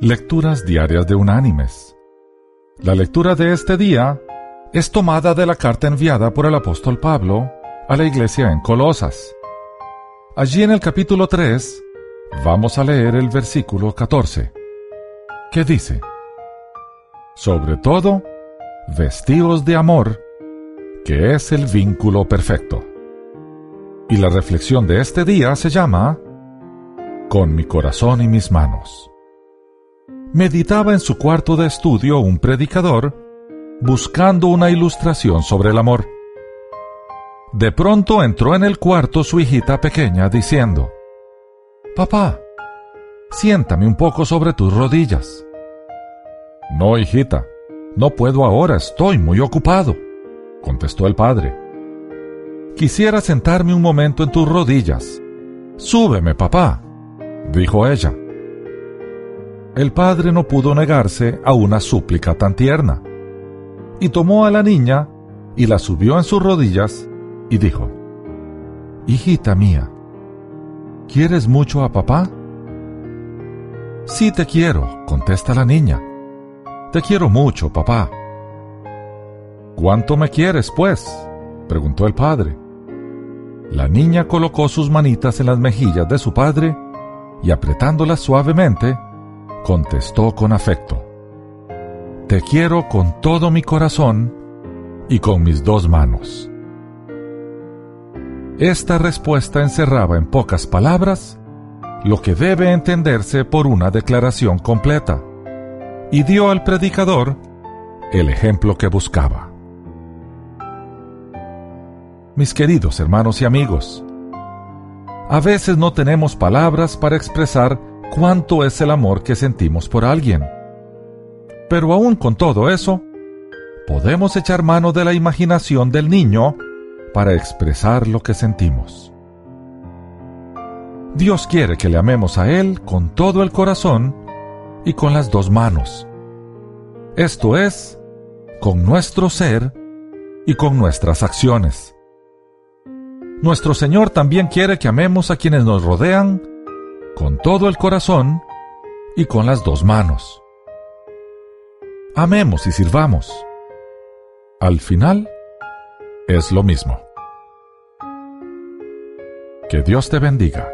Lecturas Diarias de Unánimes. La lectura de este día es tomada de la carta enviada por el apóstol Pablo a la iglesia en Colosas. Allí en el capítulo 3 vamos a leer el versículo 14, que dice, Sobre todo, vestíos de amor, que es el vínculo perfecto. Y la reflexión de este día se llama Con mi corazón y mis manos meditaba en su cuarto de estudio un predicador buscando una ilustración sobre el amor. De pronto entró en el cuarto su hijita pequeña diciendo, Papá, siéntame un poco sobre tus rodillas. No, hijita, no puedo ahora, estoy muy ocupado, contestó el padre. Quisiera sentarme un momento en tus rodillas. Súbeme, papá, dijo ella el padre no pudo negarse a una súplica tan tierna, y tomó a la niña y la subió en sus rodillas y dijo, Hijita mía, ¿quieres mucho a papá? Sí te quiero, contesta la niña. Te quiero mucho, papá. ¿Cuánto me quieres, pues? preguntó el padre. La niña colocó sus manitas en las mejillas de su padre y apretándolas suavemente, contestó con afecto, Te quiero con todo mi corazón y con mis dos manos. Esta respuesta encerraba en pocas palabras lo que debe entenderse por una declaración completa, y dio al predicador el ejemplo que buscaba. Mis queridos hermanos y amigos, a veces no tenemos palabras para expresar cuánto es el amor que sentimos por alguien. Pero aún con todo eso, podemos echar mano de la imaginación del niño para expresar lo que sentimos. Dios quiere que le amemos a Él con todo el corazón y con las dos manos. Esto es, con nuestro ser y con nuestras acciones. Nuestro Señor también quiere que amemos a quienes nos rodean con todo el corazón y con las dos manos. Amemos y sirvamos. Al final, es lo mismo. Que Dios te bendiga.